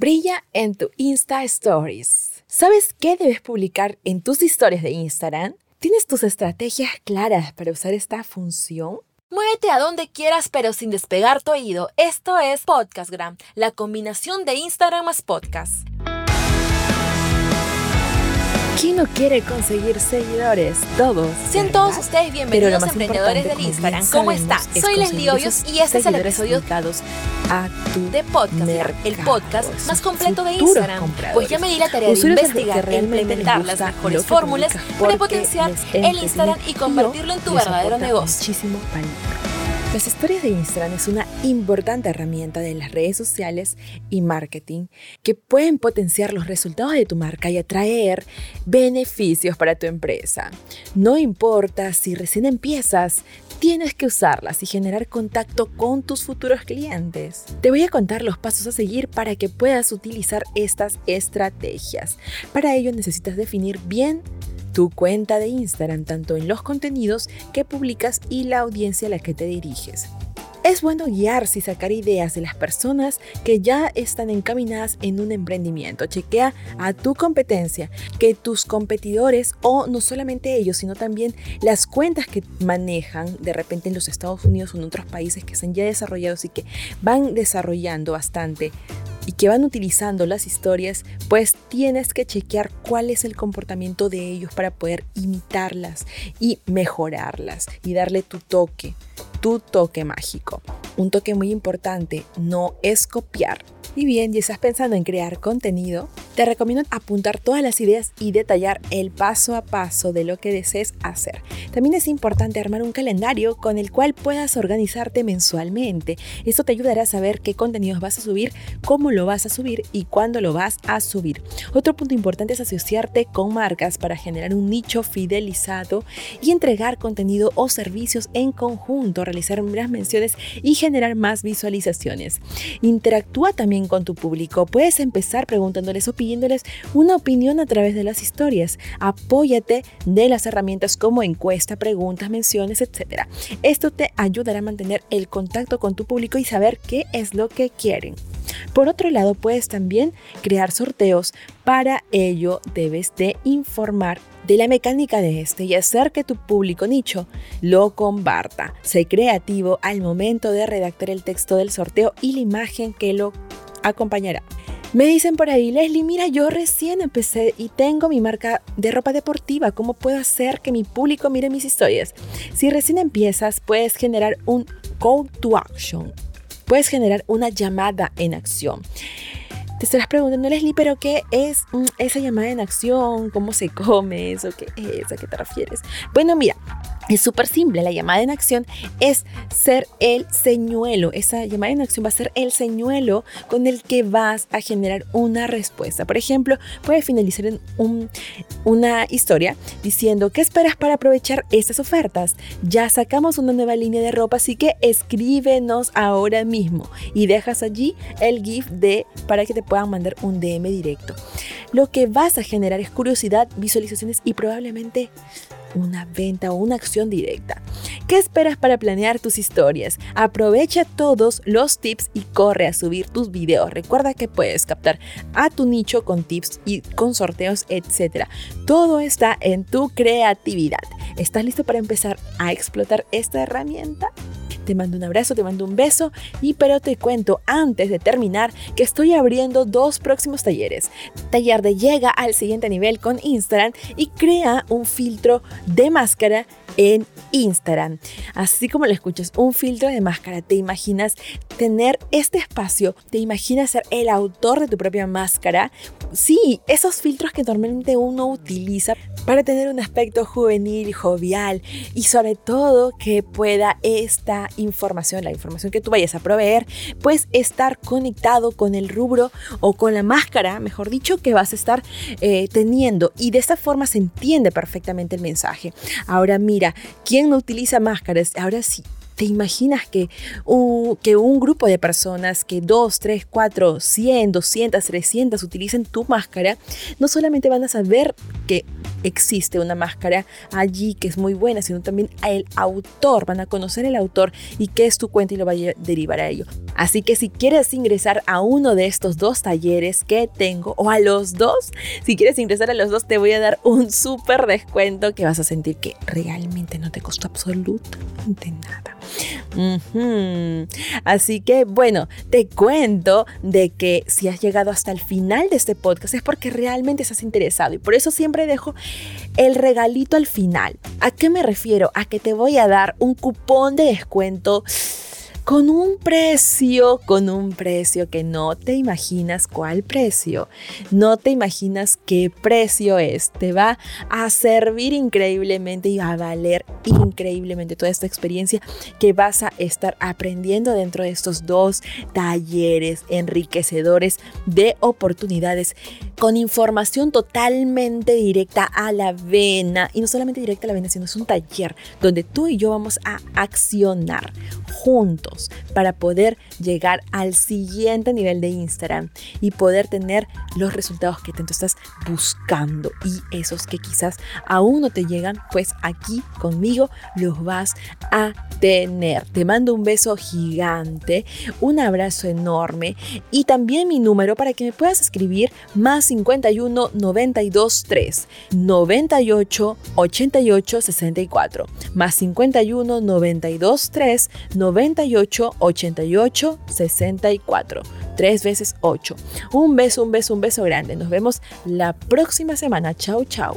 Brilla en tu Insta Stories. ¿Sabes qué debes publicar en tus historias de Instagram? ¿Tienes tus estrategias claras para usar esta función? Muévete a donde quieras pero sin despegar tu oído. Esto es Podcastgram, la combinación de Instagram más podcast. ¿Quién no quiere conseguir seguidores? Todos. Sean todos ustedes bienvenidos emprendedores del Instagram. ¿Cómo está? Soy Leslie Hoyos y este es el episodio a tu de Podcast, el podcast más completo de Instagram. Pues ya me di la tarea de investigar e implementar las mejores fórmulas para potenciar el Instagram y convertirlo en tu verdadero negocio. Muchísimo las historias de Instagram es una importante herramienta de las redes sociales y marketing que pueden potenciar los resultados de tu marca y atraer beneficios para tu empresa. No importa si recién empiezas, tienes que usarlas y generar contacto con tus futuros clientes. Te voy a contar los pasos a seguir para que puedas utilizar estas estrategias. Para ello necesitas definir bien tu cuenta de Instagram, tanto en los contenidos que publicas y la audiencia a la que te diriges. Es bueno guiarse y sacar ideas de las personas que ya están encaminadas en un emprendimiento. Chequea a tu competencia, que tus competidores o no solamente ellos, sino también las cuentas que manejan de repente en los Estados Unidos o en otros países que están ya desarrollados y que van desarrollando bastante y que van utilizando las historias, pues tienes que chequear cuál es el comportamiento de ellos para poder imitarlas y mejorarlas y darle tu toque, tu toque mágico. Un toque muy importante no es copiar, y bien, y estás pensando en crear contenido, te recomiendo apuntar todas las ideas y detallar el paso a paso de lo que desees hacer. También es importante armar un calendario con el cual puedas organizarte mensualmente. Esto te ayudará a saber qué contenidos vas a subir, cómo lo vas a subir y cuándo lo vas a subir. Otro punto importante es asociarte con marcas para generar un nicho fidelizado y entregar contenido o servicios en conjunto, realizar más menciones y generar más visualizaciones. Interactúa también con tu público. Puedes empezar preguntándoles o una opinión a través de las historias. Apóyate de las herramientas como encuesta, preguntas, menciones, etc. Esto te ayudará a mantener el contacto con tu público y saber qué es lo que quieren. Por otro lado, puedes también crear sorteos. Para ello, debes de informar de la mecánica de este y hacer que tu público nicho lo comparta. Sé creativo al momento de redactar el texto del sorteo y la imagen que lo acompañará. Me dicen por ahí, Leslie, mira, yo recién empecé y tengo mi marca de ropa deportiva. ¿Cómo puedo hacer que mi público mire mis historias? Si recién empiezas, puedes generar un call to action. Puedes generar una llamada en acción. Te estarás preguntando, Leslie, ¿pero qué es mm, esa llamada en acción? ¿Cómo se come eso? ¿Qué es? ¿A qué te refieres? Bueno, mira, es súper simple, la llamada en acción es ser el señuelo. Esa llamada en acción va a ser el señuelo con el que vas a generar una respuesta. Por ejemplo, puedes finalizar en una historia diciendo, ¿qué esperas para aprovechar estas ofertas? Ya sacamos una nueva línea de ropa, así que escríbenos ahora mismo y dejas allí el GIF de para que te puedan mandar un DM directo. Lo que vas a generar es curiosidad, visualizaciones y probablemente una venta o una acción directa. ¿Qué esperas para planear tus historias? Aprovecha todos los tips y corre a subir tus videos. Recuerda que puedes captar a tu nicho con tips y con sorteos, etc. Todo está en tu creatividad. ¿Estás listo para empezar a explotar esta herramienta? Te mando un abrazo, te mando un beso y pero te cuento antes de terminar que estoy abriendo dos próximos talleres. Taller de llega al siguiente nivel con Instagram y crea un filtro de máscara en Instagram. Así como lo escuchas, un filtro de máscara. ¿Te imaginas tener este espacio? ¿Te imaginas ser el autor de tu propia máscara? Sí, esos filtros que normalmente uno utiliza para tener un aspecto juvenil, jovial y sobre todo que pueda esta información, la información que tú vayas a proveer, pues estar conectado con el rubro o con la máscara, mejor dicho, que vas a estar eh, teniendo y de esta forma se entiende perfectamente el mensaje. Ahora mira, ¿quién no utiliza máscaras? Ahora sí, ¿Te imaginas que un, que un grupo de personas, que 2, 3, 4, 100, 200, 300 utilicen tu máscara, no solamente van a saber que existe una máscara allí que es muy buena, sino también el autor. Van a conocer el autor y qué es tu cuenta y lo va a derivar a ello. Así que si quieres ingresar a uno de estos dos talleres que tengo o a los dos, si quieres ingresar a los dos te voy a dar un súper descuento que vas a sentir que realmente no te costó absolutamente nada. Así que bueno, te cuento de que si has llegado hasta el final de este podcast es porque realmente estás interesado y por eso siempre dejo el regalito al final. ¿A qué me refiero? A que te voy a dar un cupón de descuento con un precio, con un precio que no te imaginas cuál precio, no te imaginas qué precio es, te va a servir increíblemente y va a valer increíblemente toda esta experiencia que vas a estar aprendiendo dentro de estos dos talleres enriquecedores de oportunidades con información totalmente directa a la vena. Y no solamente directa a la vena, sino es un taller donde tú y yo vamos a accionar juntos para poder llegar al siguiente nivel de Instagram y poder tener los resultados que tanto estás buscando y esos que quizás aún no te llegan, pues aquí conmigo los vas a tener. Te mando un beso gigante, un abrazo enorme y también mi número para que me puedas escribir más 51 92 3 98 88 64 más 51 92 3 98 88 64. 3 veces 8. Un beso, un beso, un beso grande. Nos vemos la próxima semana. Chao, chao.